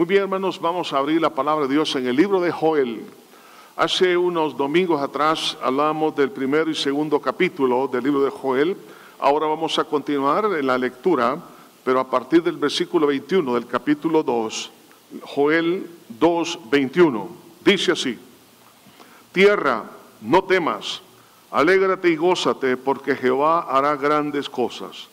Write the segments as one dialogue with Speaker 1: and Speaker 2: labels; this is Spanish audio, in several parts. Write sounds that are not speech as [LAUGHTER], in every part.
Speaker 1: Muy bien, hermanos, vamos a abrir la palabra de Dios en el libro de Joel. Hace unos domingos atrás hablamos del primero y segundo capítulo del libro de Joel. Ahora vamos a continuar en la lectura, pero a partir del versículo 21 del capítulo 2, Joel 2, 21. Dice así, Tierra, no temas, alégrate y gózate, porque Jehová hará grandes cosas.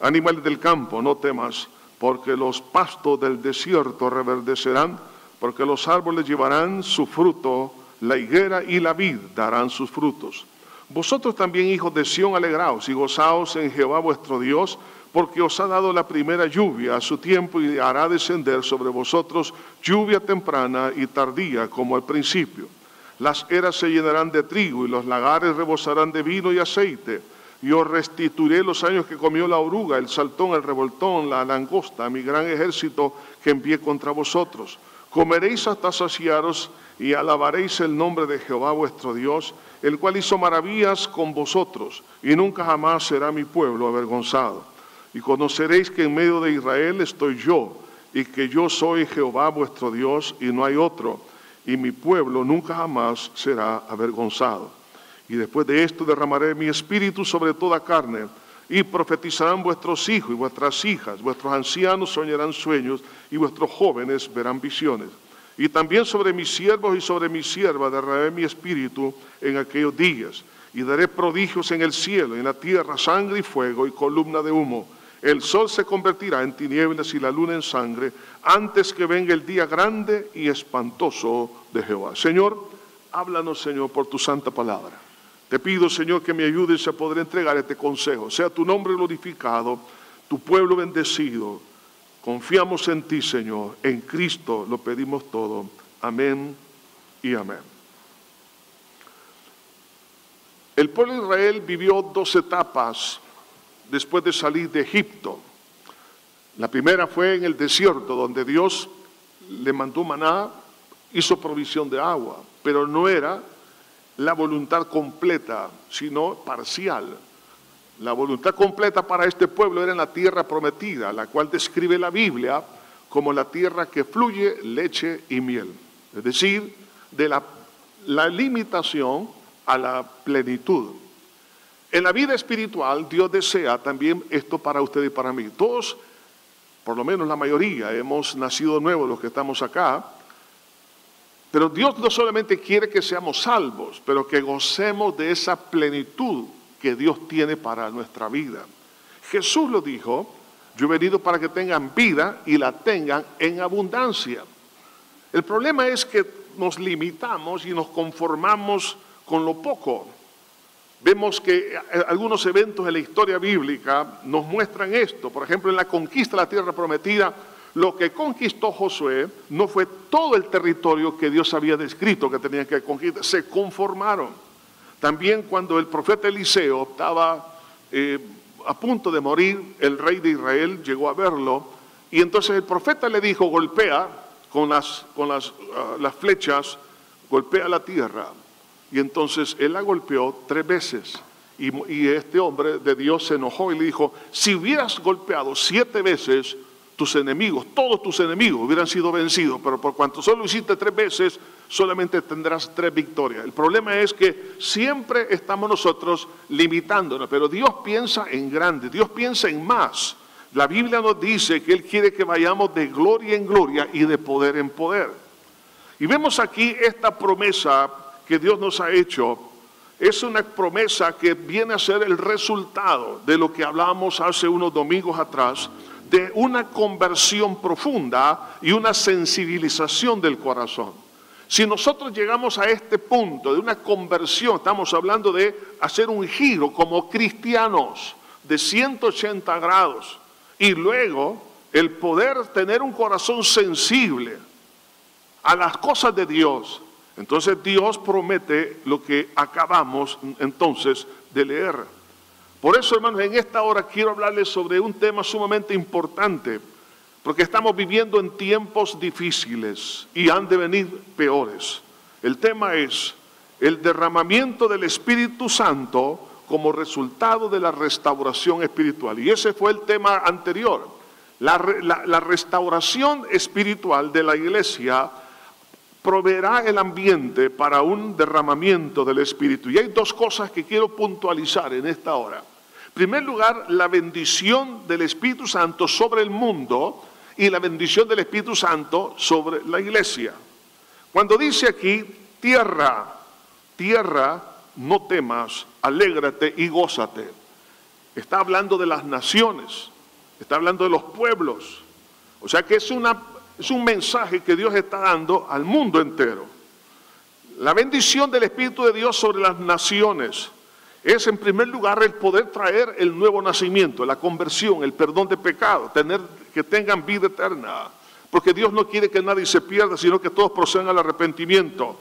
Speaker 1: Animales del campo, no temas, porque los pastos del desierto reverdecerán, porque los árboles llevarán su fruto, la higuera y la vid darán sus frutos. Vosotros también, hijos de Sión, alegraos y gozaos en Jehová vuestro Dios, porque os ha dado la primera lluvia a su tiempo y hará descender sobre vosotros lluvia temprana y tardía como al principio. Las eras se llenarán de trigo y los lagares rebosarán de vino y aceite yo restituiré los años que comió la oruga, el saltón, el revoltón, la langosta, mi gran ejército que envié contra vosotros. Comeréis hasta saciaros y alabaréis el nombre de Jehová vuestro Dios, el cual hizo maravillas con vosotros, y nunca jamás será mi pueblo avergonzado. Y conoceréis que en medio de Israel estoy yo, y que yo soy Jehová vuestro Dios, y no hay otro, y mi pueblo nunca jamás será avergonzado. Y después de esto derramaré mi espíritu sobre toda carne, y profetizarán vuestros hijos y vuestras hijas, vuestros ancianos soñarán sueños, y vuestros jóvenes verán visiones. Y también sobre mis siervos y sobre mis siervas derramaré mi espíritu en aquellos días, y daré prodigios en el cielo, en la tierra, sangre y fuego y columna de humo. El sol se convertirá en tinieblas y la luna en sangre, antes que venga el día grande y espantoso de Jehová. Señor, háblanos, Señor, por tu santa palabra. Te pido, Señor, que me ayudes a poder entregar este consejo. Sea tu nombre glorificado, tu pueblo bendecido. Confiamos en ti, Señor. En Cristo lo pedimos todo. Amén y amén. El pueblo de Israel vivió dos etapas después de salir de Egipto. La primera fue en el desierto, donde Dios le mandó maná, hizo provisión de agua, pero no era la voluntad completa, sino parcial. La voluntad completa para este pueblo era en la tierra prometida, la cual describe la Biblia como la tierra que fluye leche y miel. Es decir, de la, limitación a la plenitud. En la vida espiritual, Dios desea también esto para usted y para mí. Todos, por lo menos la mayoría, hemos nacido nuevos los que estamos acá, pero Dios no solamente quiere que seamos salvos, pero que gocemos de esa plenitud que Dios tiene para nuestra vida. Jesús lo dijo, yo he venido para que tengan vida y la tengan en abundancia. El problema es que nos limitamos y nos conformamos con lo poco. Vemos que algunos eventos en la historia bíblica nos muestran esto. Por ejemplo, en la conquista de la tierra prometida, lo que conquistó Josué no fue todo el territorio que Dios había descrito que tenían que conquistar, se conformaron. También cuando el profeta Eliseo estaba eh, a punto de morir, el rey de Israel llegó a verlo y entonces el profeta le dijo, golpea con las, con las, ah, las flechas, golpea la tierra. Y entonces él la golpeó tres veces. Y, y, este hombre de Dios se enojó y le dijo, si hubieras golpeado siete veces, tus enemigos, todos tus enemigos hubieran sido vencidos, pero por cuanto solo hiciste tres veces, solamente tendrás tres victorias. El problema es que siempre estamos nosotros limitándonos, pero Dios piensa en grande, Dios piensa en más. La Biblia nos dice que Él quiere que vayamos de gloria en gloria y de poder en poder. Y vemos aquí esta promesa que Dios nos ha hecho. Es una promesa que viene a ser el resultado de lo que hablamos hace unos domingos atrás de una conversión profunda y una sensibilización del corazón. Si nosotros llegamos a este punto de una conversión, estamos hablando de hacer un giro como cristianos de 180 grados y luego el poder tener un corazón sensible a las cosas de Dios, entonces Dios promete lo que acabamos entonces de leer. Por eso, hermanos, en esta hora quiero hablarles sobre un tema sumamente importante, porque estamos viviendo en tiempos difíciles y han de venir peores. El tema es el derramamiento del Espíritu Santo como resultado de la restauración espiritual. Y ese fue el tema anterior, La, la restauración espiritual de la iglesia proveerá el ambiente para un derramamiento del Espíritu. Y hay dos cosas que quiero puntualizar en esta hora. Primer lugar, la bendición del Espíritu Santo sobre el mundo y la bendición del Espíritu Santo sobre la iglesia. Cuando dice aquí, tierra, tierra, no temas, alégrate y gózate. Está hablando de las naciones, está hablando de los pueblos. O sea que es una es un mensaje que Dios está dando al mundo entero. La bendición del Espíritu de Dios sobre las naciones es en primer lugar el poder traer el nuevo nacimiento, la conversión, el perdón de pecado, tener que tengan vida eterna, porque Dios no quiere que nadie se pierda, sino que todos procedan al arrepentimiento.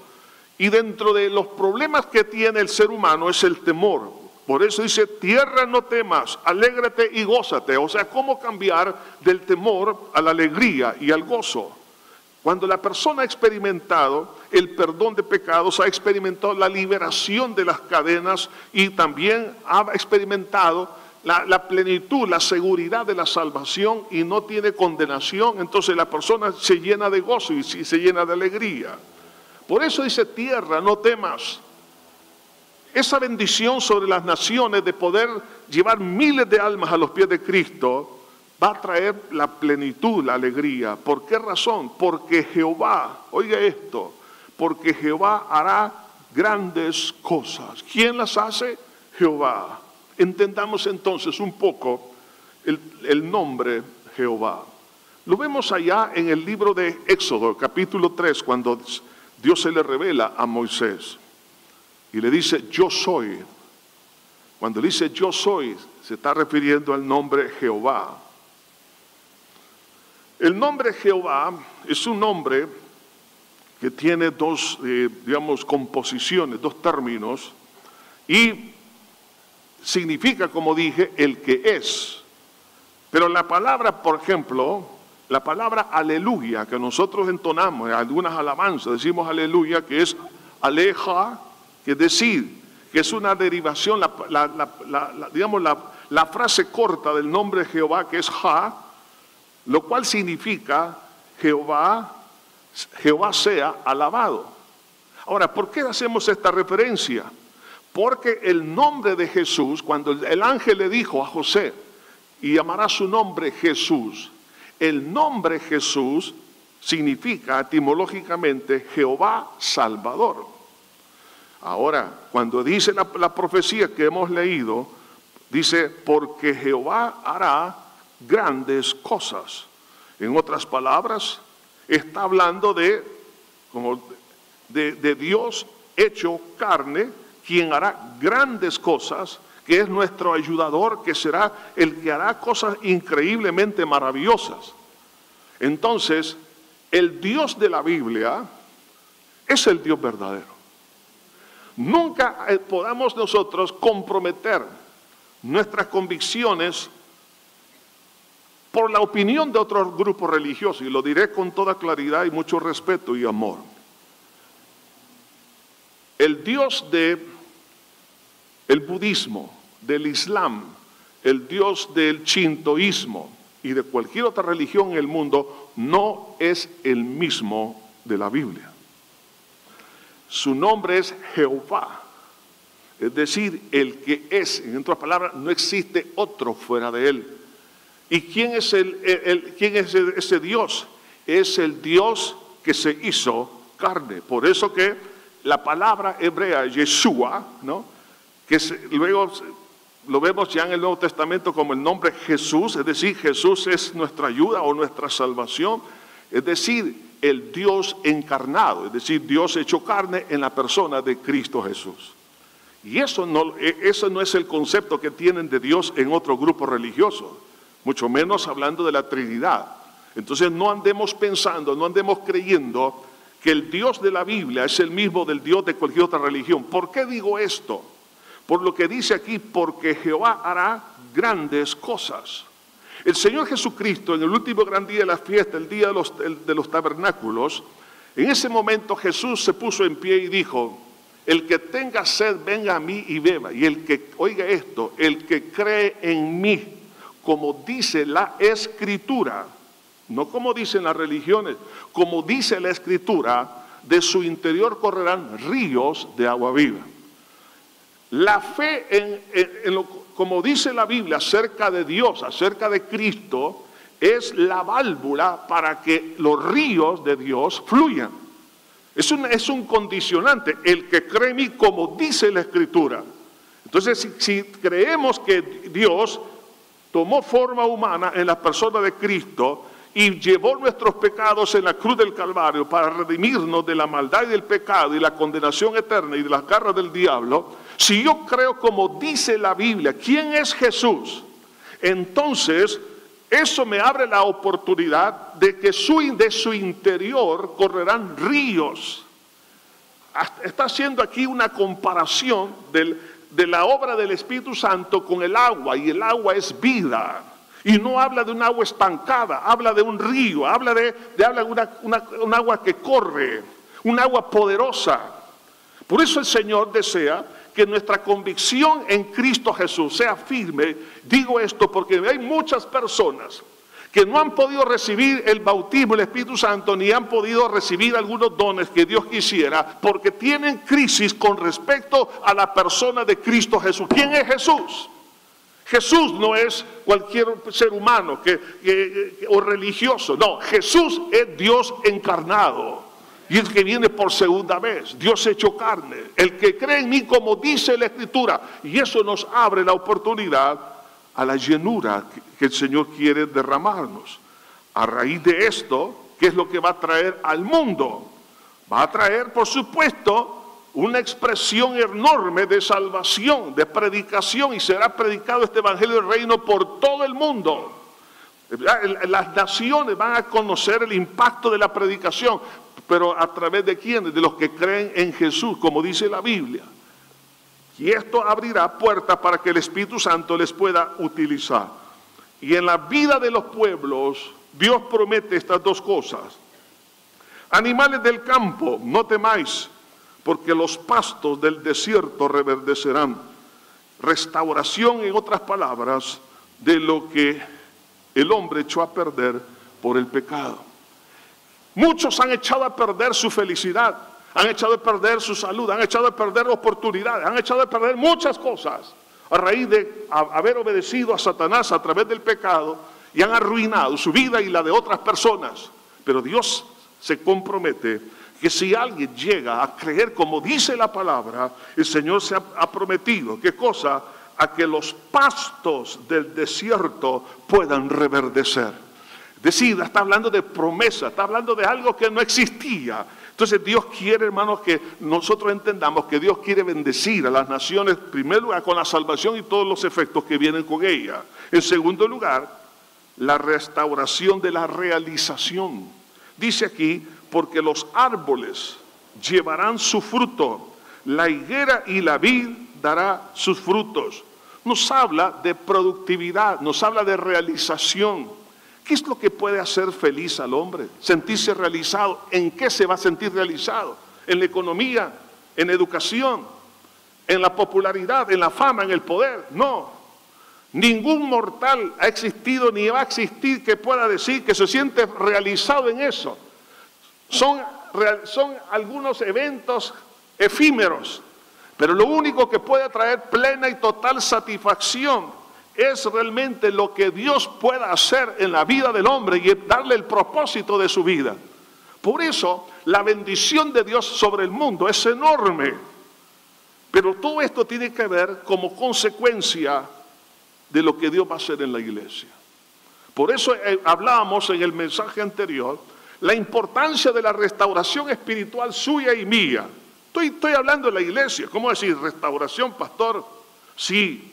Speaker 1: Y dentro de los problemas que tiene el ser humano es el temor, por eso dice, tierra no temas, alégrate y gózate. O sea, ¿cómo cambiar del temor a la alegría y al gozo? Cuando la persona ha experimentado el perdón de pecados, ha experimentado la liberación de las cadenas y también ha experimentado la, plenitud, la seguridad de la salvación y no tiene condenación, entonces la persona se llena de gozo y se llena de alegría. Por eso dice, tierra, no temas, esa bendición sobre las naciones de poder llevar miles de almas a los pies de Cristo va a traer la plenitud, la alegría. ¿Por qué razón? Porque Jehová, oiga esto, porque Jehová hará grandes cosas. ¿Quién las hace? Jehová. Entendamos entonces un poco el, nombre Jehová. Lo vemos allá en el libro de Éxodo, capítulo 3, cuando Dios se le revela a Moisés y le dice yo soy. Cuando dice yo soy, se está refiriendo al nombre Jehová. El nombre Jehová es un nombre que tiene dos, eh, digamos, composiciones, dos términos, y significa, como dije, el que es. Pero la palabra, por ejemplo, la palabra aleluya, que nosotros entonamos en algunas alabanzas, decimos aleluya, que es aleja, que decir que es una derivación, la, digamos, la, frase corta del nombre Jehová, que es Ja, lo cual significa Jehová, Jehová sea alabado. Ahora, ¿por qué hacemos esta referencia? Porque el nombre de Jesús, cuando el ángel le dijo a José, y llamará su nombre Jesús, el nombre Jesús significa etimológicamente Jehová Salvador. Ahora, cuando dice la, profecía que hemos leído, dice, porque Jehová hará grandes cosas. En otras palabras, está hablando de, como de, Dios hecho carne, quien hará grandes cosas, que es nuestro ayudador, que será el que hará cosas increíblemente maravillosas. Entonces, el Dios de la Biblia es el Dios verdadero. Nunca eh, podamos nosotros comprometer nuestras convicciones por la opinión de otros grupos religiosos, y lo diré con toda claridad y mucho respeto y amor. El Dios de budismo, del islam, el Dios del chintoísmo y de cualquier otra religión en el mundo no es el mismo de la Biblia. Su nombre es Jehová. Es decir, el que es, en otras palabras, no existe otro fuera de él. ¿Y quién es, el, quién es ese Dios? Es el Dios que se hizo carne. Por eso que la palabra hebrea Yeshua, ¿no? que luego lo vemos ya en el Nuevo Testamento como el nombre Jesús, es decir, Jesús es nuestra ayuda o nuestra salvación. Es decir, el Dios encarnado, es decir, Dios hecho carne en la persona de Cristo Jesús. Y eso no, e, eso no es el concepto que tienen de Dios en otro grupo religioso, mucho menos hablando de la Trinidad. Entonces no andemos pensando, no andemos creyendo que el Dios de la Biblia es el mismo del Dios de cualquier otra religión. ¿Por qué digo esto? Por lo que dice aquí, porque Jehová hará grandes cosas. El Señor Jesucristo, en el último gran día de la fiesta, el día de los, de los tabernáculos, en ese momento Jesús se puso en pie y dijo, el que tenga sed, venga a mí y beba. Y el que, oiga esto, el que cree en mí, como dice la escritura, no como dicen las religiones, como dice la escritura, de su interior correrán ríos de agua viva. La fe, en, lo, como dice la Biblia, acerca de Dios, acerca de Cristo, es la válvula para que los ríos de Dios fluyan. Es un, es un condicionante, el que cree en mí como dice la Escritura. Entonces, si creemos que Dios tomó forma humana en la persona de Cristo, y llevó nuestros pecados en la cruz del Calvario para redimirnos de la maldad y del pecado y la condenación eterna y de las garras del diablo, si yo creo como dice la Biblia, ¿quién es Jesús? Entonces, eso me abre la oportunidad de que de su interior correrán ríos. Está haciendo aquí una comparación de la obra del Espíritu Santo con el agua, y el agua es vida. Y no habla de un agua estancada, habla de un río, habla de, un agua que corre, un agua poderosa. Por eso el Señor desea que nuestra convicción en Cristo Jesús sea firme. Digo esto porque hay muchas personas que no han podido recibir el bautismo del Espíritu Santo ni han podido recibir algunos dones que Dios quisiera porque tienen crisis con respecto a la persona de Cristo Jesús. ¿Quién es Jesús? Jesús no es cualquier ser humano que, o religioso, no, Jesús es Dios encarnado. Y el que viene por segunda vez, Dios hecho carne, el que cree en mí como dice la Escritura. Y eso nos abre la oportunidad a la llenura que el Señor quiere derramarnos. A raíz de esto, ¿qué es lo que va a traer al mundo? Va a traer, por supuesto, una expresión enorme de salvación, de predicación, y será predicado este Evangelio del Reino por todo el mundo. Las naciones van a conocer el impacto de la predicación, pero a través de quiénes? De los que creen en Jesús, como dice la Biblia. Y esto abrirá puertas para que el Espíritu Santo les pueda utilizar. Y en la vida de los pueblos, Dios promete estas dos cosas. Animales del campo, no temáis, porque los pastos del desierto reverdecerán. Restauración, en otras palabras, de lo que el hombre echó a perder por el pecado. Muchos han echado a perder su felicidad, han echado a perder su salud, han echado a perder oportunidades, han echado a perder muchas cosas a raíz de haber obedecido a Satanás a través del pecado y han arruinado su vida y la de otras personas. Pero Dios se compromete que si alguien llega a creer como dice la palabra, el Señor se ha, prometido, ¿qué cosa? A que los pastos del desierto puedan reverdecer. Decir, está hablando de promesa, está hablando de algo que no existía. Entonces Dios quiere, hermanos, que nosotros entendamos que Dios quiere bendecir a las naciones, en primer lugar, con la salvación y todos los efectos que vienen con ella. En segundo lugar, la restauración de la realización. Dice aquí, porque los árboles llevarán su fruto, la higuera y la vid dará sus frutos. Nos habla de productividad, nos habla de realización. ¿Qué es lo que puede hacer feliz al hombre? Sentirse realizado. ¿En qué se va a sentir realizado? ¿En la economía? ¿En educación? ¿En la popularidad? ¿En la fama? ¿En el poder? No. Ningún mortal ha existido ni va a existir que pueda decir que se siente realizado en eso. Son, son algunos eventos efímeros, pero lo único que puede traer plena y total satisfacción es realmente lo que Dios pueda hacer en la vida del hombre y darle el propósito de su vida. Por eso la bendición de Dios sobre el mundo es enorme. Pero todo esto tiene que ver como consecuencia de lo que Dios va a hacer en la iglesia. Por eso eh, hablábamos en el mensaje anterior la importancia de la restauración espiritual suya y mía. Estoy, estoy hablando de la iglesia. ¿Cómo decir restauración, pastor? Sí.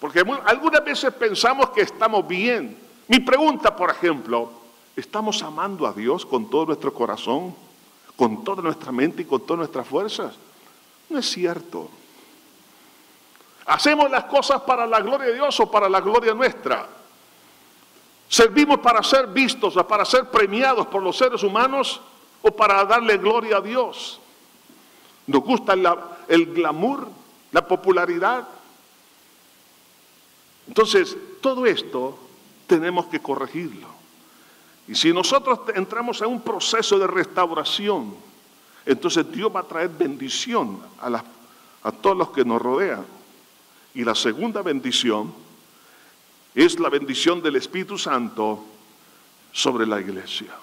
Speaker 1: Porque algunas veces pensamos que estamos bien. Mi pregunta, por ejemplo, ¿estamos amando a Dios con todo nuestro corazón, con toda nuestra mente y con todas nuestras fuerzas? No es cierto. ¿Hacemos las cosas para la gloria de Dios o para la gloria nuestra? ¿Servimos para ser vistos para ser premiados por los seres humanos o para darle gloria a Dios? ¿Nos gusta el glamour, la popularidad? Entonces, todo esto tenemos que corregirlo. Y si nosotros entramos en un proceso de restauración, entonces Dios va a traer bendición a, a todos los que nos rodean. Y la segunda bendición es la bendición del Espíritu Santo sobre la iglesia.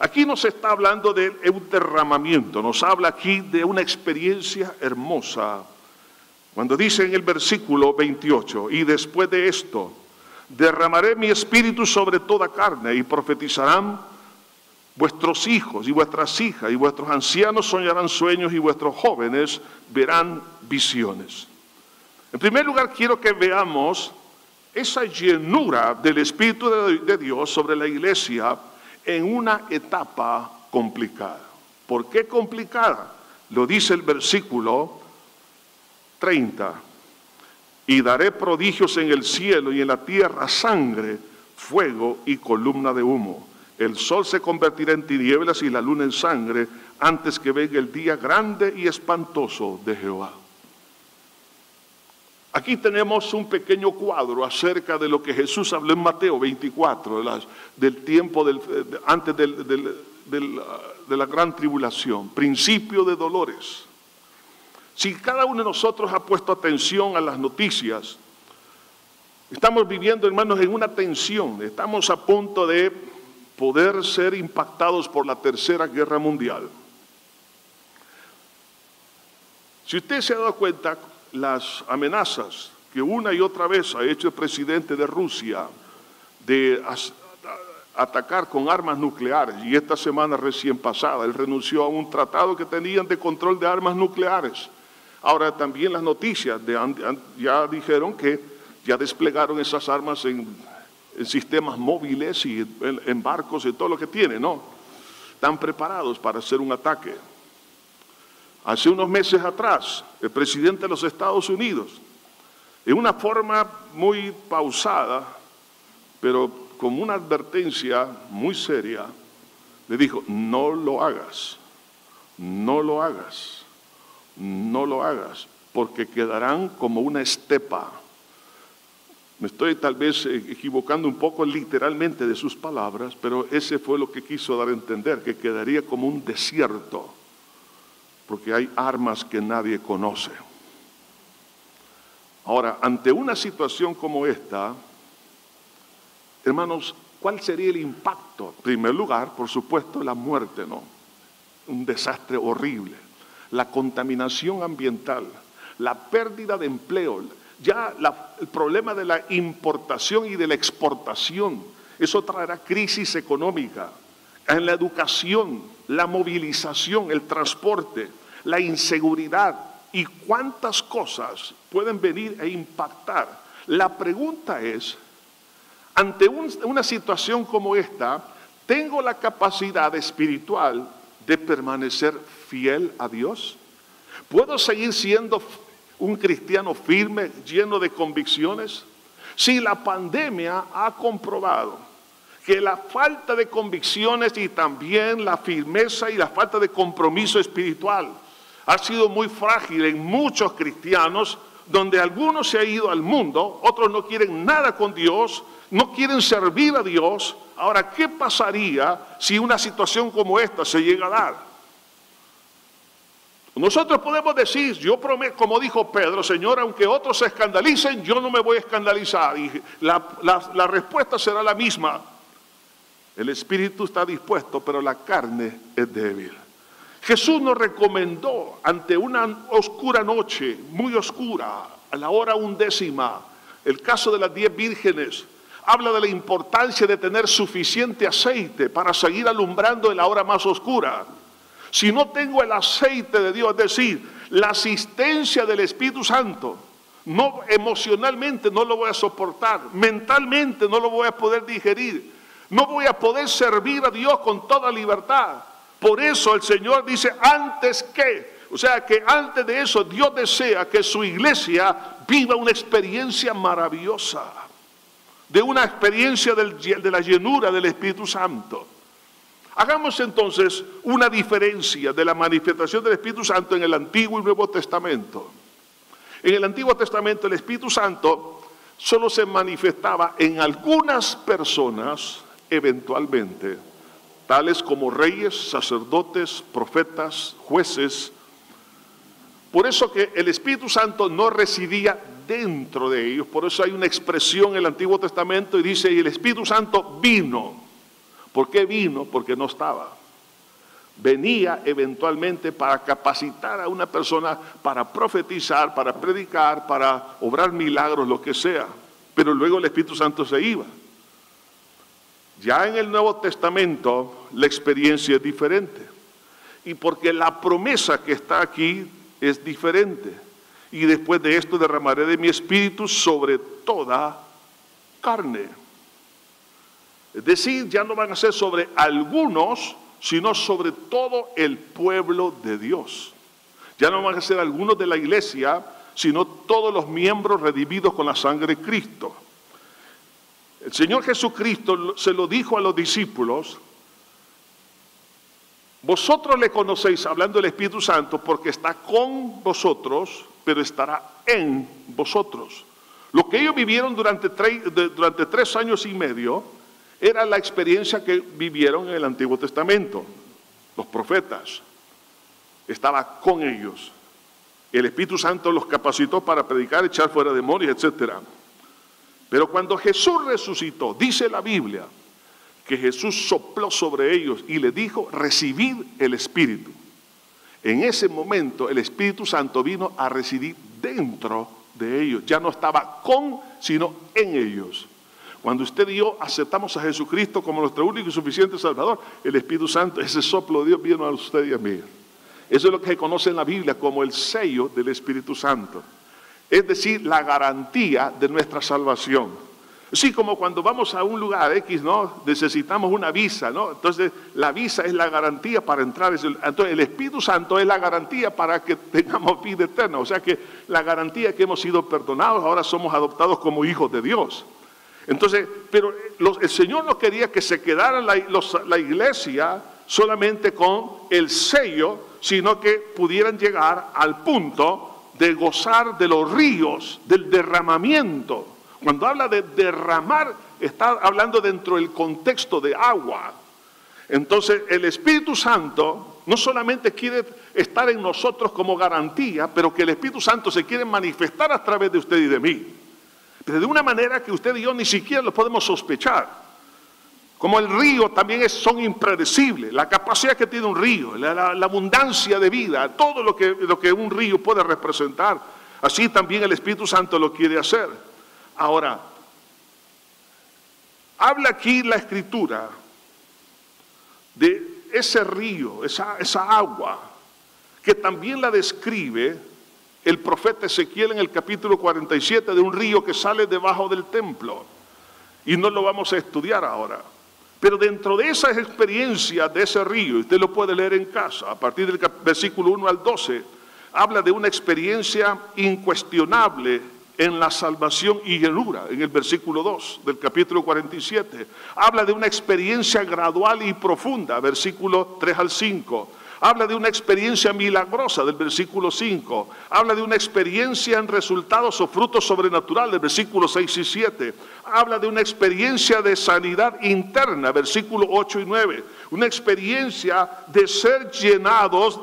Speaker 1: Aquí nos está hablando de un derramamiento, nos habla aquí de una experiencia hermosa. Cuando dice en el versículo 28, y después de esto, derramaré mi espíritu sobre toda carne y profetizarán vuestros hijos y vuestras hijas y vuestros ancianos soñarán sueños y vuestros jóvenes verán visiones. En primer lugar, quiero que veamos esa llenura del Espíritu de Dios sobre la iglesia en una etapa complicada. ¿Por qué complicada? Lo dice el versículo 30. Y daré prodigios en el cielo y en la tierra, sangre, fuego y columna de humo. El sol se convertirá en tinieblas y la luna en sangre antes que venga el día grande y espantoso de Jehová. Aquí tenemos un pequeño cuadro acerca de lo que Jesús habló en Mateo 24, del tiempo antes de la gran tribulación, principio de dolores. Si cada uno de nosotros ha puesto atención a las noticias, estamos viviendo, hermanos, en una tensión, estamos a punto de poder ser impactados por la tercera guerra mundial. Si usted se ha dado cuenta, las amenazas que una y otra vez ha hecho el presidente de Rusia de atacar con armas nucleares, y esta semana recién pasada él renunció a un tratado que tenían de control de armas nucleares. Ahora también las noticias ya dijeron que ya desplegaron esas armas en, sistemas móviles y en, barcos y todo lo que tienen, ¿no? Están preparados para hacer un ataque. Hace unos meses atrás, el presidente de los Estados Unidos, en una forma muy pausada, pero como una advertencia muy seria, le dijo, no lo hagas, no lo hagas, no lo hagas, porque quedarán como una estepa. Me estoy tal vez equivocando un poco literalmente de sus palabras, pero ese fue lo que quiso dar a entender, que quedaría como un desierto porque hay armas que nadie conoce. Ahora, ante una situación como esta, hermanos, ¿cuál sería el impacto? En primer lugar, por supuesto, la muerte, ¿no? Un desastre horrible. La contaminación ambiental, la pérdida de empleo, ya el problema de la importación y de la exportación, eso traerá crisis económica. En la educación, la movilización, el transporte, la inseguridad y cuántas cosas pueden venir e impactar. La pregunta es, ante una situación como esta, ¿tengo la capacidad espiritual de permanecer fiel a Dios? ¿Puedo seguir siendo un cristiano firme, lleno de convicciones? Si la pandemia ha comprobado que la falta de convicciones y también la firmeza y la falta de compromiso espiritual ha sido muy frágil en muchos cristianos, donde algunos se han ido al mundo, otros no quieren nada con Dios, no quieren servir a Dios. Ahora, ¿qué pasaría si una situación como esta se llega a dar? Nosotros podemos decir, yo prometo, como dijo Pedro, Señor, aunque otros se escandalicen, yo no me voy a escandalizar. Y la, la respuesta será la misma. El espíritu está dispuesto, pero la carne es débil. Jesús nos recomendó ante una oscura noche, muy oscura, a la hora undécima, el caso de las diez vírgenes, habla de la importancia de tener suficiente aceite para seguir alumbrando en la hora más oscura. Si no tengo el aceite de Dios, es decir, la asistencia del Espíritu Santo, no emocionalmente no lo voy a soportar, mentalmente no lo voy a poder digerir, no voy a poder servir a Dios con toda libertad. Por eso el Señor dice, antes que, o sea que antes de eso Dios desea que su iglesia viva una experiencia maravillosa, de una experiencia de la llenura del Espíritu Santo. Hagamos entonces una diferencia de la manifestación del Espíritu Santo en el Antiguo y Nuevo Testamento. En el Antiguo Testamento el Espíritu Santo solo se manifestaba en algunas personas eventualmente, tales como reyes, sacerdotes, profetas, jueces. Por eso que el Espíritu Santo no residía dentro de ellos, por eso hay una expresión en el Antiguo Testamento y dice, y el Espíritu Santo vino. ¿Por qué vino? Porque no estaba. Venía eventualmente para capacitar a una persona para profetizar, para predicar, para obrar milagros, lo que sea. Pero luego el Espíritu Santo se iba. Ya en el Nuevo Testamento la experiencia es diferente. Y porque la promesa que está aquí es diferente. Y después de esto derramaré de mi espíritu sobre toda carne. Es decir, ya no van a ser sobre algunos, sino sobre todo el pueblo de Dios. Ya no van a ser algunos de la iglesia, sino todos los miembros redimidos con la sangre de Cristo. El Señor Jesucristo se lo dijo a los discípulos, vosotros le conocéis, hablando del Espíritu Santo, porque está con vosotros, pero estará en vosotros. Lo que ellos vivieron durante tres, años y medio era la experiencia que vivieron en el Antiguo Testamento. Los profetas. Estaba con ellos. El Espíritu Santo los capacitó para predicar, echar fuera demonios, etc. Pero cuando Jesús resucitó, dice la Biblia, que Jesús sopló sobre ellos y le dijo, recibid el Espíritu. En ese momento el Espíritu Santo vino a residir dentro de ellos. Ya no estaba con, sino en ellos. Cuando usted y yo aceptamos a Jesucristo como nuestro único y suficiente Salvador, el Espíritu Santo, ese soplo de Dios vino a usted y a mí. Eso es lo que se conoce en la Biblia como el sello del Espíritu Santo. Es decir, la garantía de nuestra salvación. Así como cuando vamos a un lugar X, ¿no? Necesitamos una visa, ¿no? Entonces, la visa es la garantía para entrar. Entonces, el Espíritu Santo es la garantía para que tengamos vida eterna. O sea que la garantía que hemos sido perdonados, ahora somos adoptados como hijos de Dios. Entonces, pero el Señor no quería que se quedara la, iglesia solamente con el sello, sino que pudieran llegar al punto de gozar de los ríos, del derramamiento. Cuando habla de derramar, está hablando dentro del contexto de agua. Entonces, el Espíritu Santo no solamente quiere estar en nosotros como garantía, pero que el Espíritu Santo se quiere manifestar a través de usted y de mí de una manera que usted y yo ni siquiera lo podemos sospechar. Como el río también es, son impredecibles, la capacidad que tiene un río, la, abundancia de vida, todo lo que, lo que un río puede representar, así también el Espíritu Santo lo quiere hacer. Ahora, habla aquí la escritura de ese río, esa, agua, que también la describe el profeta Ezequiel en el capítulo 47 de un río que sale debajo del templo. Y no lo vamos a estudiar ahora. Pero dentro de esa experiencia de ese río, usted lo puede leer en casa, a partir del versículo 1 al 12, habla de una experiencia incuestionable en la salvación y llenura, en el versículo 2 del capítulo 47. Habla de una experiencia gradual y profunda, versículo 3 al 5 Habla de una experiencia milagrosa del versículo 5. Habla de una experiencia en resultados o frutos sobrenaturales del versículo 6 y 7. Habla de una experiencia de sanidad interna, versículo 8 y 9. Una experiencia de ser llenados,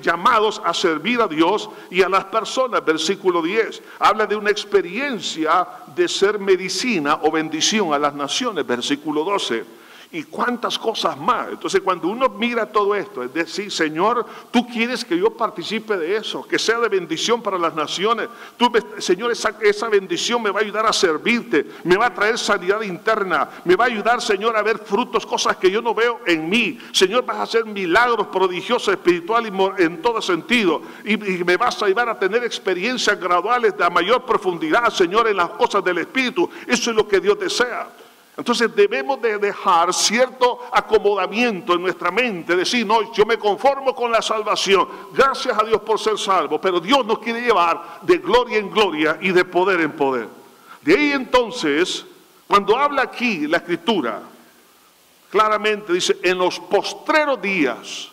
Speaker 1: llamados a servir a Dios y a las personas, versículo 10. Habla de una experiencia de ser medicina o bendición a las naciones, versículo 12 y cuántas cosas más. Entonces cuando uno mira todo esto, es decir, Señor, tú quieres que yo participe de eso, que sea de bendición para las naciones. Tú, Señor, esa, esa bendición me va a ayudar a servirte, me va a traer sanidad interna, me va a ayudar, Señor, a ver frutos, cosas que yo no veo en mí. Señor, vas a hacer milagros prodigiosos, espiritual y en todo sentido. Y, me vas a ayudar a tener experiencias graduales de mayor profundidad, Señor, en las cosas del Espíritu. Eso es lo que Dios desea. Entonces debemos de dejar cierto acomodamiento en nuestra mente, decir, no, yo me conformo con la salvación, gracias a Dios por ser salvo, pero Dios nos quiere llevar de gloria en gloria y de poder en poder. De ahí entonces, cuando habla aquí la escritura, claramente dice, en los postreros días,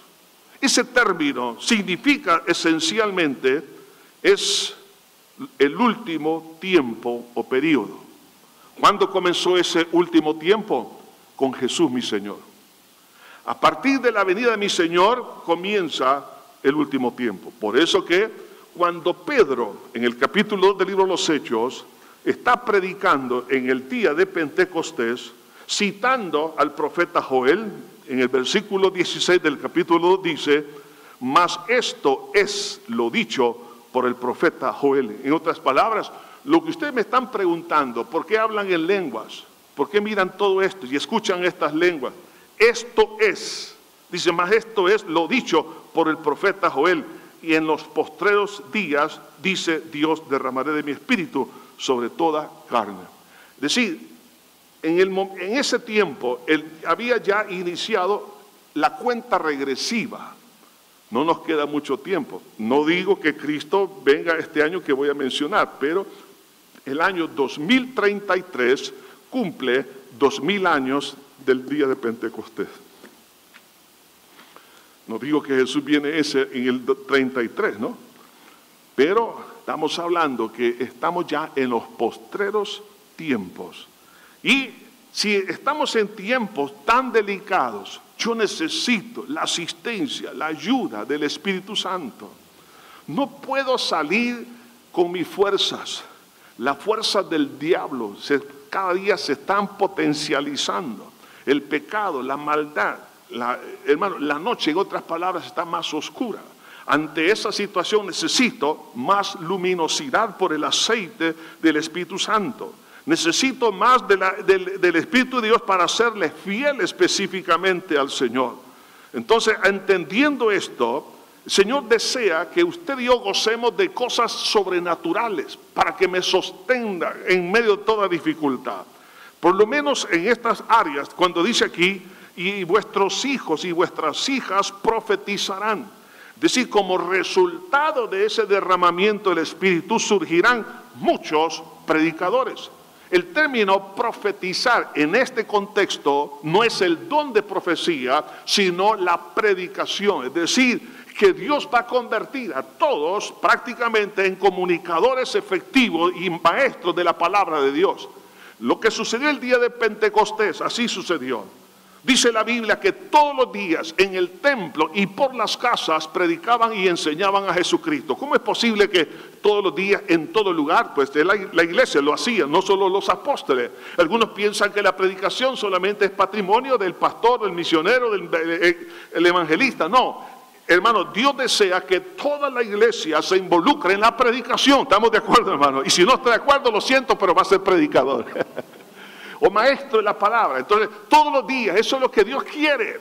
Speaker 1: ese término significa esencialmente, es el último tiempo o periodo. ¿Cuándo comenzó ese último tiempo? Con Jesús mi Señor. A partir de la venida de mi Señor comienza el último tiempo. Por eso que cuando Pedro, en el capítulo del libro de los Hechos, está predicando en el día de Pentecostés, citando al profeta Joel, en el versículo 16 del capítulo dice, mas esto es lo dicho por el profeta Joel. En otras palabras, lo que ustedes me están preguntando, ¿por qué hablan en lenguas? ¿Por qué miran todo esto y escuchan estas lenguas? Esto es, dice, más esto es lo dicho por el profeta Joel. Y en los postreros días, dice Dios, derramaré de mi espíritu sobre toda carne. Es decir, en, el, en ese tiempo había ya iniciado la cuenta regresiva. No nos queda mucho tiempo. No digo que Cristo venga este año que voy a mencionar, pero el año 2033 cumple 2000 años del día de Pentecostés. No digo que Jesús viene ese en el 33, ¿no? Pero estamos hablando que estamos ya en los postreros tiempos. Y si estamos en tiempos tan delicados, yo necesito la asistencia, la ayuda del Espíritu Santo. No puedo salir con mis fuerzas. Las fuerzas del diablo cada día se están potencializando. El pecado, la maldad, la, hermano, la noche, en otras palabras, está más oscura. Ante esa situación necesito más luminosidad por el aceite del Espíritu Santo. Necesito más del, del Espíritu de Dios para serle fiel específicamente al Señor. Entonces, entendiendo esto, Señor desea que usted y yo gocemos de cosas sobrenaturales para que me sostenga en medio de toda dificultad. Por lo menos en estas áreas, cuando dice aquí, y vuestros hijos y vuestras hijas profetizarán. Es decir, como resultado de ese derramamiento del Espíritu surgirán muchos predicadores. El término profetizar en este contexto no es el don de profecía, sino la predicación. Es decir, que Dios va a convertir a todos prácticamente en comunicadores efectivos y maestros de la palabra de Dios. Lo que sucedió el día de Pentecostés, así sucedió. Dice la Biblia que todos los días en el templo y por las casas predicaban y enseñaban a Jesucristo. ¿Cómo es posible que todos los días en todo lugar? Pues la, iglesia lo hacía, no solo los apóstoles. Algunos piensan que la predicación solamente es patrimonio del pastor, del misionero, del, evangelista. No, hermano, Dios desea que toda la iglesia se involucre en la predicación. ¿Estamos de acuerdo, hermano? Y si no está de acuerdo, lo siento, pero va a ser predicador. [LAUGHS] o maestro de la palabra. Entonces, todos los días, eso es lo que Dios quiere.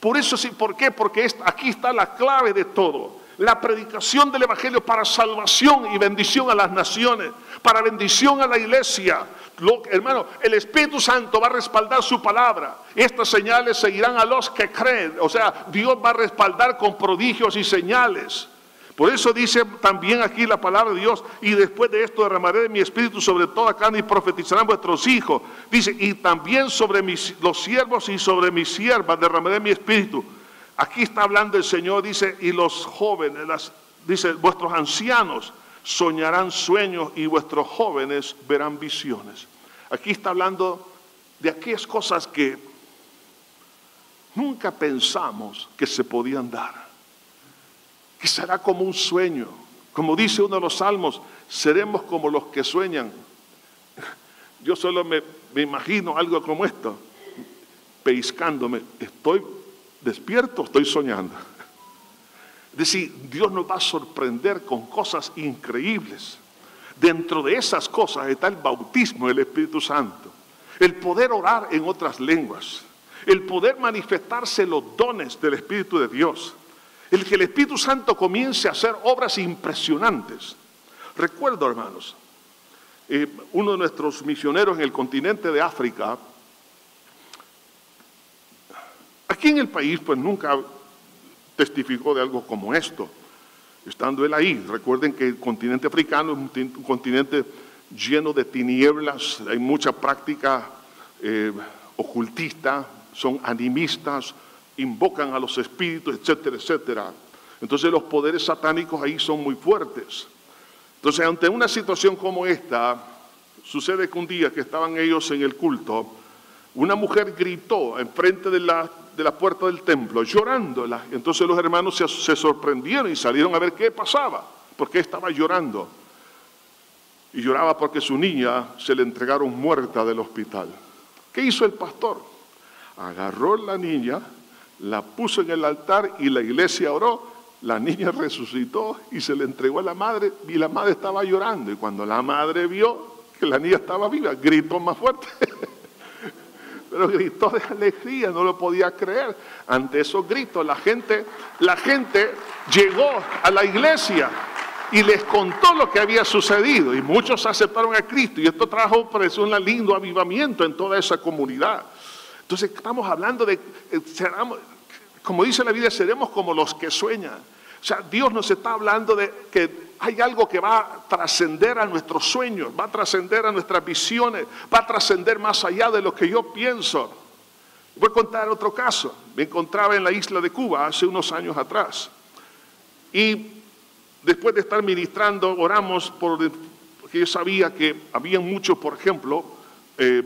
Speaker 1: Por eso sí, ¿por qué? Porque aquí está la clave de todo. La predicación del Evangelio para salvación y bendición a las naciones, para bendición a la iglesia. hermano, el Espíritu Santo va a respaldar su palabra. Estas señales seguirán a los que creen. O sea, Dios va a respaldar con prodigios y señales. Por eso dice también aquí la palabra de Dios, y después de esto derramaré de mi espíritu sobre toda carne y profetizarán vuestros hijos. Dice, y también sobre mis, los siervos y sobre mis siervas derramaré mi espíritu. Aquí está hablando el Señor, dice, y los jóvenes, dice, vuestros ancianos soñarán sueños y vuestros jóvenes verán visiones. Aquí está hablando de aquellas cosas que nunca pensamos que se podían dar que será como un sueño. Como dice uno de los salmos, seremos como los que sueñan. [LAUGHS] Yo solo me, imagino algo como esto, peiscándome. ¿Estoy despierto estoy soñando? Decir, Dios nos va a sorprender con cosas increíbles. Dentro de esas cosas está el bautismo del Espíritu Santo, el poder orar en otras lenguas, el poder manifestarse los dones del Espíritu de Dios el que el Espíritu Santo comience a hacer obras impresionantes. Recuerdo, hermanos, eh, uno de nuestros misioneros en el continente de África, aquí en el país, pues nunca testificó de algo como esto. Estando él ahí, recuerden que el continente africano es un, continente lleno de tinieblas, hay mucha práctica eh, ocultista, son animistas, invocan a los espíritus, etcétera, etcétera. Entonces los poderes satánicos ahí son muy fuertes. Entonces, ante una situación como esta, sucede que un día que estaban ellos en el culto, una mujer gritó enfrente de la, de la puerta del templo, llorando. Entonces los hermanos se, se sorprendieron y salieron a ver qué pasaba, porque estaba llorando. Y lloraba porque su niña se le entregaron muerta del hospital. ¿Qué hizo el pastor? Agarró la niña, la puso en el altar y la iglesia oró. La niña [LAUGHS] resucitó y se le entregó a la madre y la madre estaba llorando. Y cuando la madre vio que la niña estaba viva, gritó más fuerte. [LAUGHS] Pero gritó de alegría, no lo podía creer. Ante esos gritos, la gente, la gente llegó a la iglesia y les contó lo que había sucedido. Y muchos aceptaron a Cristo. Y esto trajo, un lindo avivamiento en toda esa comunidad. Entonces, estamos hablando de, eh, como dice la Biblia, seremos como los que sueñan. O sea, Dios nos está hablando de que hay algo que va a trascender a nuestros sueños, va a trascender a nuestras visiones, va a trascender más allá de lo que yo pienso. Voy a contar otro caso. Me encontraba en la isla de Cuba hace unos años atrás. Y después de estar ministrando, oramos por, porque yo sabía que había muchos, por ejemplo, eh,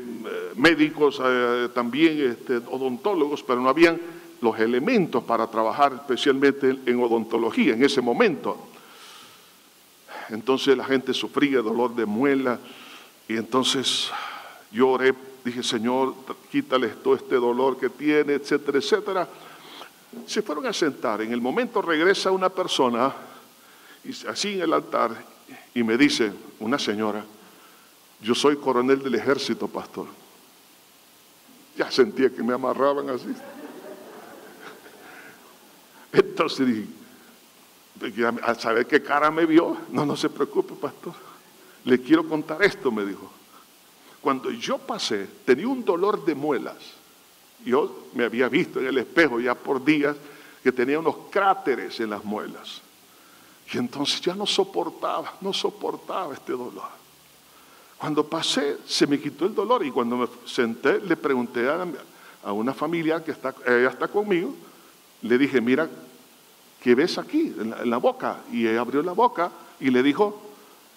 Speaker 1: médicos, eh, también este, odontólogos, pero no habían los elementos para trabajar especialmente en odontología en ese momento. Entonces la gente sufría dolor de muela y entonces yo oré, dije, Señor, quítale todo este dolor que tiene, etcétera, etcétera. Se fueron a sentar. En el momento regresa una persona, así en el altar, y me dice, una señora, yo soy coronel del ejército, pastor. Ya sentía que me amarraban así. [LAUGHS] Entonces dije, a saber qué cara me vio, no, no se preocupe, pastor. Le quiero contar esto, me dijo. Cuando yo pasé, tenía un dolor de muelas. Yo me había visto en el espejo ya por días que tenía unos cráteres en las muelas. Y entonces ya no soportaba, no soportaba este dolor. Cuando pasé, se me quitó el dolor y cuando me senté, le pregunté a, una familiar que está, ella está conmigo, le dije, mira, ¿qué ves aquí en la, boca? Y ella abrió la boca y le dijo,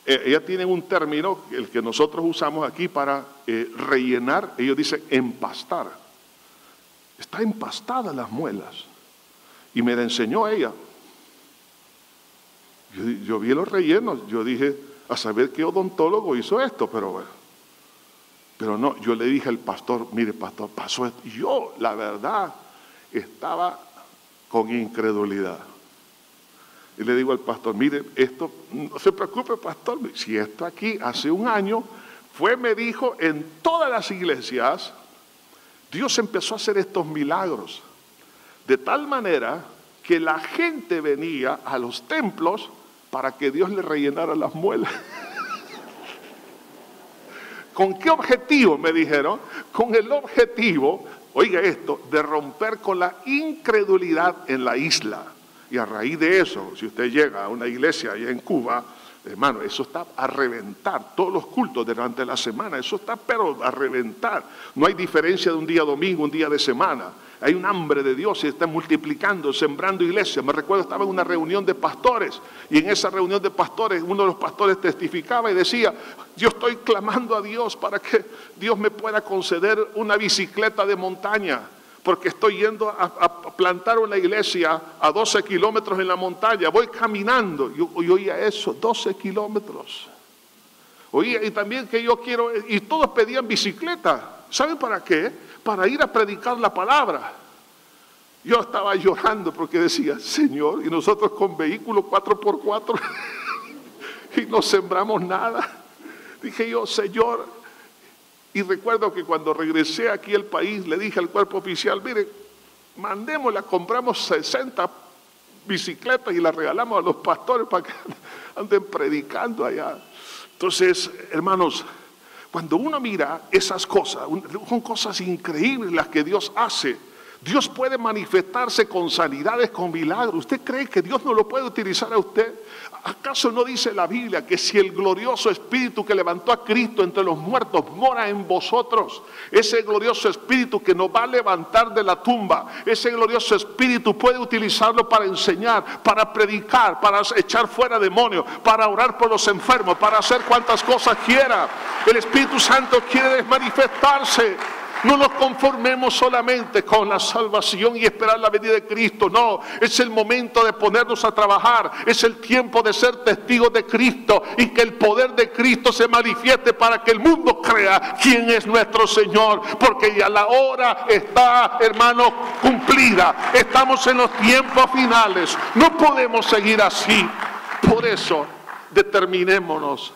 Speaker 1: eh, ella tiene un término, el que nosotros usamos aquí para eh, rellenar, ellos dicen empastar. Está empastada las muelas. Y me la enseñó ella. Yo, yo, vi los rellenos, yo dije, a saber qué odontólogo hizo esto, pero bueno. Pero no, yo le dije al pastor, mire pastor, pasó esto. Yo, la verdad, estaba con incredulidad. Y le digo al pastor, mire, esto, no se preocupe, pastor, si esto aquí hace un año fue, me dijo, en todas las iglesias, Dios empezó a hacer estos milagros. De tal manera que la gente venía a los templos para que Dios le rellenara las muelas. [LAUGHS] ¿Con qué objetivo? Me dijeron. Con el objetivo, oiga esto, de romper con la incredulidad en la isla. Y a raíz de eso, si usted llega a una iglesia allá en Cuba, hermano, eso está a reventar. Todos los cultos durante la semana, eso está pero a reventar. No hay diferencia de un día domingo, un día de semana. Hay un hambre de Dios y está multiplicando, sembrando iglesias. Me recuerdo, estaba en una reunión de pastores y en esa reunión de pastores uno de los pastores testificaba y decía, yo estoy clamando a Dios para que Dios me pueda conceder una bicicleta de montaña porque estoy yendo a, plantar una iglesia a 12 kilómetros en la montaña. Voy caminando. Yo, oía eso, 12 kilómetros. Oía, y también que yo quiero, y todos pedían bicicleta. ¿Saben para qué? Para ir a predicar la palabra. Yo estaba llorando porque decía, Señor, y nosotros con vehículo 4x4 [LAUGHS] y no sembramos nada. Dije yo, Señor, y recuerdo que cuando regresé aquí al país le dije al cuerpo oficial, mire, mandémosla, compramos 60 bicicletas y las regalamos a los pastores para que [LAUGHS] anden predicando allá. Entonces, hermanos, cuando uno mira esas cosas, son cosas increíbles las que Dios hace. Dios puede manifestarse con sanidades, con milagros. ¿Usted cree que Dios no lo puede utilizar a usted? ¿Acaso no dice la Biblia que si el glorioso Espíritu que levantó a Cristo entre los muertos mora en vosotros, ese glorioso Espíritu que nos va a levantar de la tumba, ese glorioso Espíritu puede utilizarlo para enseñar, para predicar, para echar fuera demonios, para orar por los enfermos, para hacer cuantas cosas quiera? El Espíritu Santo quiere manifestarse. No nos conformemos solamente con la salvación y esperar la venida de Cristo. No, es el momento de ponernos a trabajar. Es el tiempo de ser testigos de Cristo y que el poder de Cristo se manifieste para que el mundo crea quién es nuestro Señor. Porque ya la hora está, hermano, cumplida. Estamos en los tiempos finales. No podemos seguir así. Por eso, determinémonos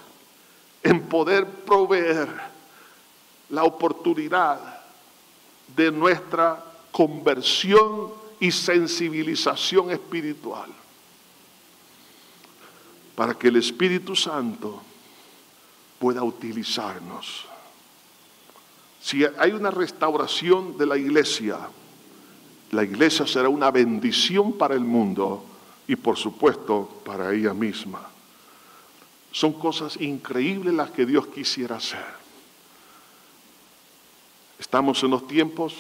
Speaker 1: en poder proveer la oportunidad de nuestra conversión y sensibilización espiritual. Para que el Espíritu Santo pueda utilizarnos. Si hay una restauración de la iglesia, la iglesia será una bendición para el mundo y por supuesto para ella misma. Son cosas increíbles las que Dios quisiera hacer. Estamos en los tiempos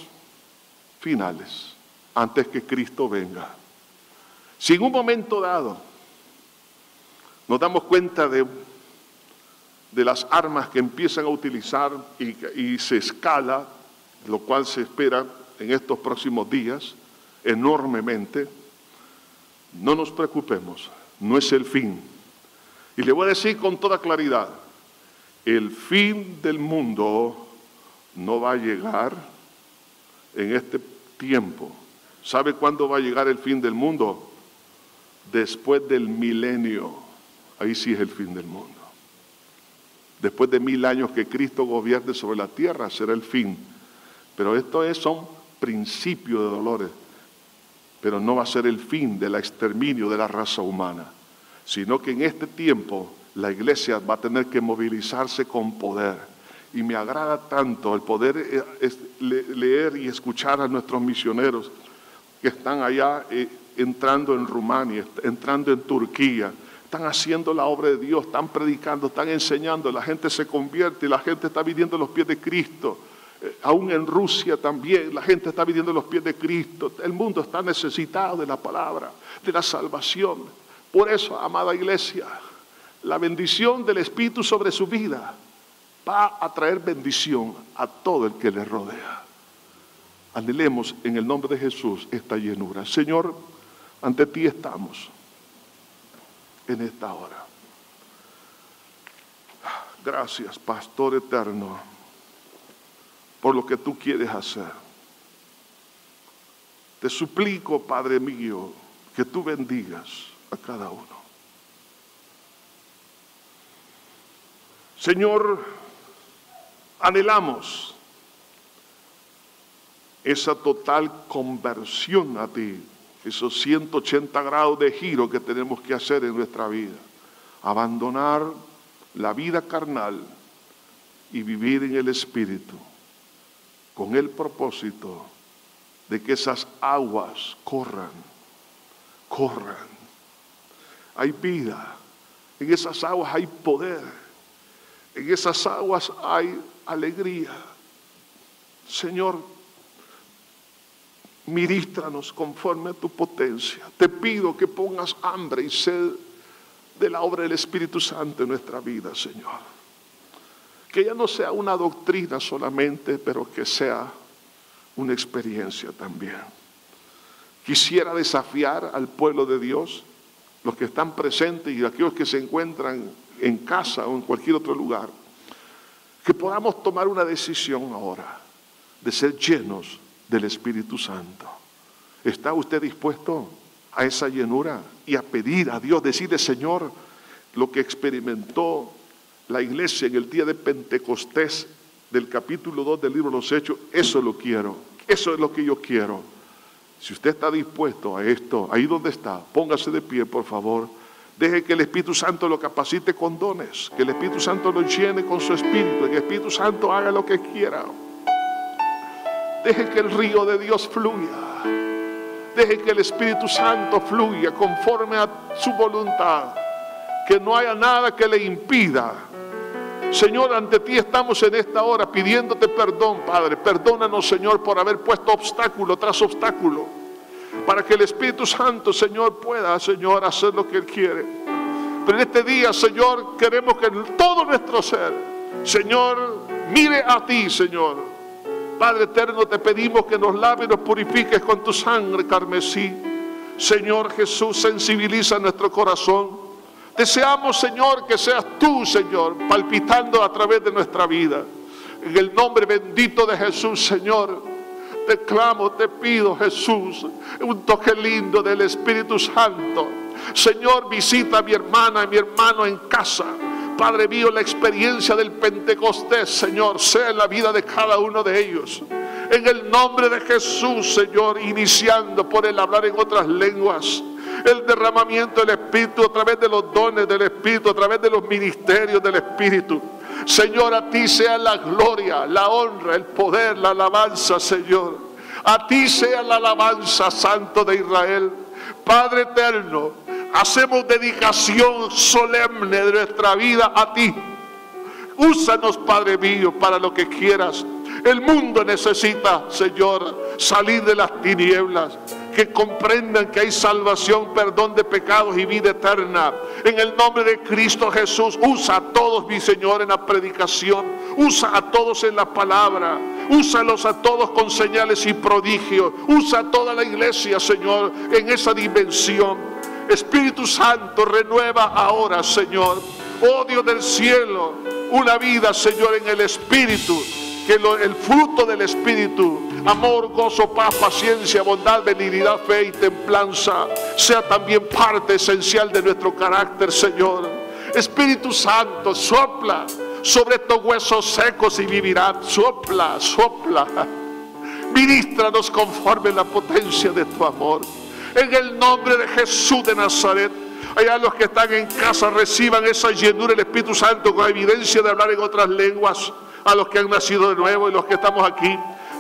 Speaker 1: finales, antes que Cristo venga. Si en un momento dado nos damos cuenta de, de las armas que empiezan a utilizar y, y se escala, lo cual se espera en estos próximos días enormemente, no nos preocupemos, no es el fin. Y le voy a decir con toda claridad, el fin del mundo no va a llegar en este tiempo. ¿Sabe cuándo va a llegar el fin del mundo? Después del milenio. Ahí sí es el fin del mundo. Después de mil años que Cristo gobierne sobre la tierra, será el fin. Pero esto es, son principios de dolores. Pero no va a ser el fin del exterminio de la raza humana, sino que en este tiempo la iglesia va a tener que movilizarse con poder y me agrada tanto el poder eh, leer y escuchar a nuestros misioneros que están allá eh, entrando en Rumania, entrando en Turquía, están haciendo la obra de Dios, están predicando, están enseñando, la gente se convierte, la gente está viviendo los pies de Cristo. Eh, aún en Rusia también la gente está viviendo los pies de Cristo. El mundo está necesitado de la palabra, de la salvación. Por eso, amada iglesia, la bendición del Espíritu sobre su vida va a traer bendición a todo el que le rodea. Anhelemos en el nombre de Jesús esta llenura. Señor, ante ti estamos en esta hora. Gracias, Pastor eterno, por lo que tú quieres hacer. Te suplico, Padre mío, que tú bendigas a cada uno. Señor, anhelamos esa total conversión a ti, esos 180 grados de giro que tenemos que hacer en nuestra vida. Abandonar la vida carnal y vivir en el Espíritu, con el propósito de que esas aguas corran, corran. Hay vida, en esas aguas hay poder en esas aguas hay alegría. Señor, ministranos conforme a tu potencia. Te pido que pongas hambre y sed de la obra del Espíritu Santo en nuestra vida, Señor. Que ya no sea una doctrina solamente, pero que sea una experiencia también. Quisiera desafiar al pueblo de Dios, los que están presentes y aquellos que se encuentran en casa o en cualquier otro lugar, que podamos tomar una decisión ahora de ser llenos del Espíritu Santo. ¿Está usted dispuesto a esa llenura y a pedir a Dios, decirle, Señor, lo que experimentó la iglesia en el día de Pentecostés del capítulo 2 del libro de los Hechos, eso lo quiero, eso es lo que yo quiero. Si usted está dispuesto a esto, ahí donde está, póngase de pie, por favor. Deje que el Espíritu Santo lo capacite con dones, que el Espíritu Santo lo llene con su Espíritu, que el Espíritu Santo haga lo que quiera. Deje que el río de Dios fluya. Deje que el Espíritu Santo fluya conforme a su voluntad. que no haya nada que le impida. Señor, ante ti estamos en esta hora pidiéndote perdón, Padre. Perdónanos, Señor, por haber puesto obstáculo tras obstáculo. Para que el Espíritu Santo, Señor, pueda, Señor, hacer lo que Él quiere. Pero en este día, Señor, queremos que todo nuestro ser, Señor, mire a ti, Señor. Padre eterno, te pedimos que nos lave y nos purifiques con tu sangre carmesí. Señor Jesús, sensibiliza nuestro corazón. Deseamos, Señor, que seas tú, Señor, palpitando a través de nuestra vida. En el nombre bendito de Jesús, Señor, te clamo, te pido, Jesús, un toque lindo del Espíritu Santo. Señor, visita a mi hermana y mi hermano en casa. Padre mío, la experiencia del Pentecostés, Señor, sea en la vida de cada uno de ellos. En el nombre de Jesús, Señor, iniciando por el hablar en otras lenguas. El derramamiento del Espíritu a través de los dones del Espíritu, a través de los ministerios del Espíritu. Señor, a ti sea la gloria, la honra, el poder, la alabanza, Señor. A ti sea la alabanza, Santo de Israel. Padre eterno, hacemos dedicación solemne de nuestra vida a ti. Úsanos, Padre mío, para lo que quieras. El mundo necesita, Señor, salir de las tinieblas. Que comprendan que hay salvación, perdón de pecados y vida eterna. En el nombre de Cristo Jesús, usa a todos, mi Señor, en la predicación. Usa a todos en la palabra. Úsalos a todos con señales y prodigios. Usa a toda la iglesia, Señor, en esa dimensión. Espíritu Santo, renueva ahora, Señor. Oh del cielo, una vida, Señor, en el Espíritu que el fruto del Espíritu, amor, gozo, paz, paciencia, bondad, benignidad, fe y templanza, sea también parte esencial de nuestro carácter, Señor. Espíritu Santo, sopla sobre estos huesos secos y vivirán. Sopla, sopla. Ministranos conforme la potencia de tu amor. En el nombre de Jesús de Nazaret. Allá los que están en casa reciban esa llenura del Espíritu Santo con evidencia de hablar en otras lenguas a los que han nacido de nuevo y los que estamos aquí.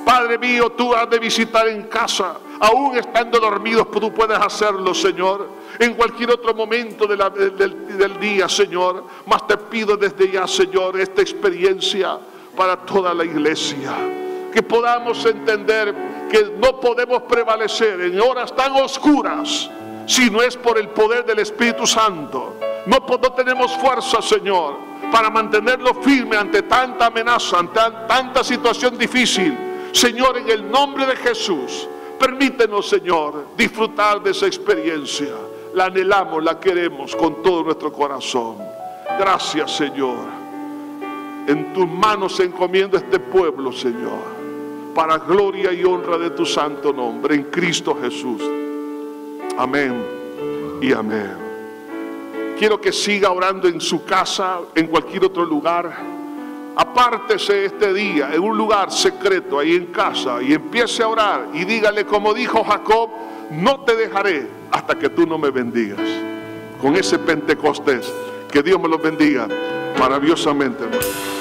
Speaker 1: Padre mío, tú has de visitar en casa, aún estando dormidos, tú puedes hacerlo, Señor, en cualquier otro momento del, día, Señor. Mas te pido desde ya, Señor, esta experiencia para toda la iglesia. Que podamos entender que no podemos prevalecer en horas tan oscuras si no es por el poder del Espíritu Santo. No, no tenemos fuerza, Señor para mantenerlo firme ante tanta amenaza, ante tanta situación difícil. Señor, en el nombre de Jesús, permítenos, Señor, disfrutar de esa experiencia. La anhelamos, la queremos con todo nuestro corazón. Gracias, Señor. En tus manos encomiendo este pueblo, Señor, para gloria y honra de tu santo nombre, en Cristo Jesús. Amén y amén. Quiero que siga orando en su casa, en cualquier otro lugar. Apártese este día en un lugar secreto, ahí en casa, y empiece a orar y dígale como dijo Jacob, no te dejaré hasta que tú no me bendigas. Con ese Pentecostés, que Dios me lo bendiga maravillosamente, hermano.